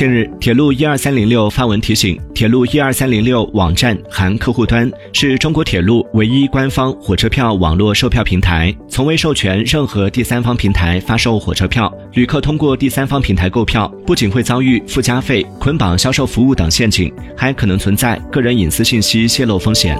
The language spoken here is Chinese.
近日铁路一二三零六发文提醒铁路一二三零六网站含客户端是中国铁路唯一官方火车票网络售票平台从未授权任何第三方平台发售火车票旅客通过第三方平台购票不仅会遭遇附加费捆绑销售服务等陷阱还可能存在个人隐私信息泄露风险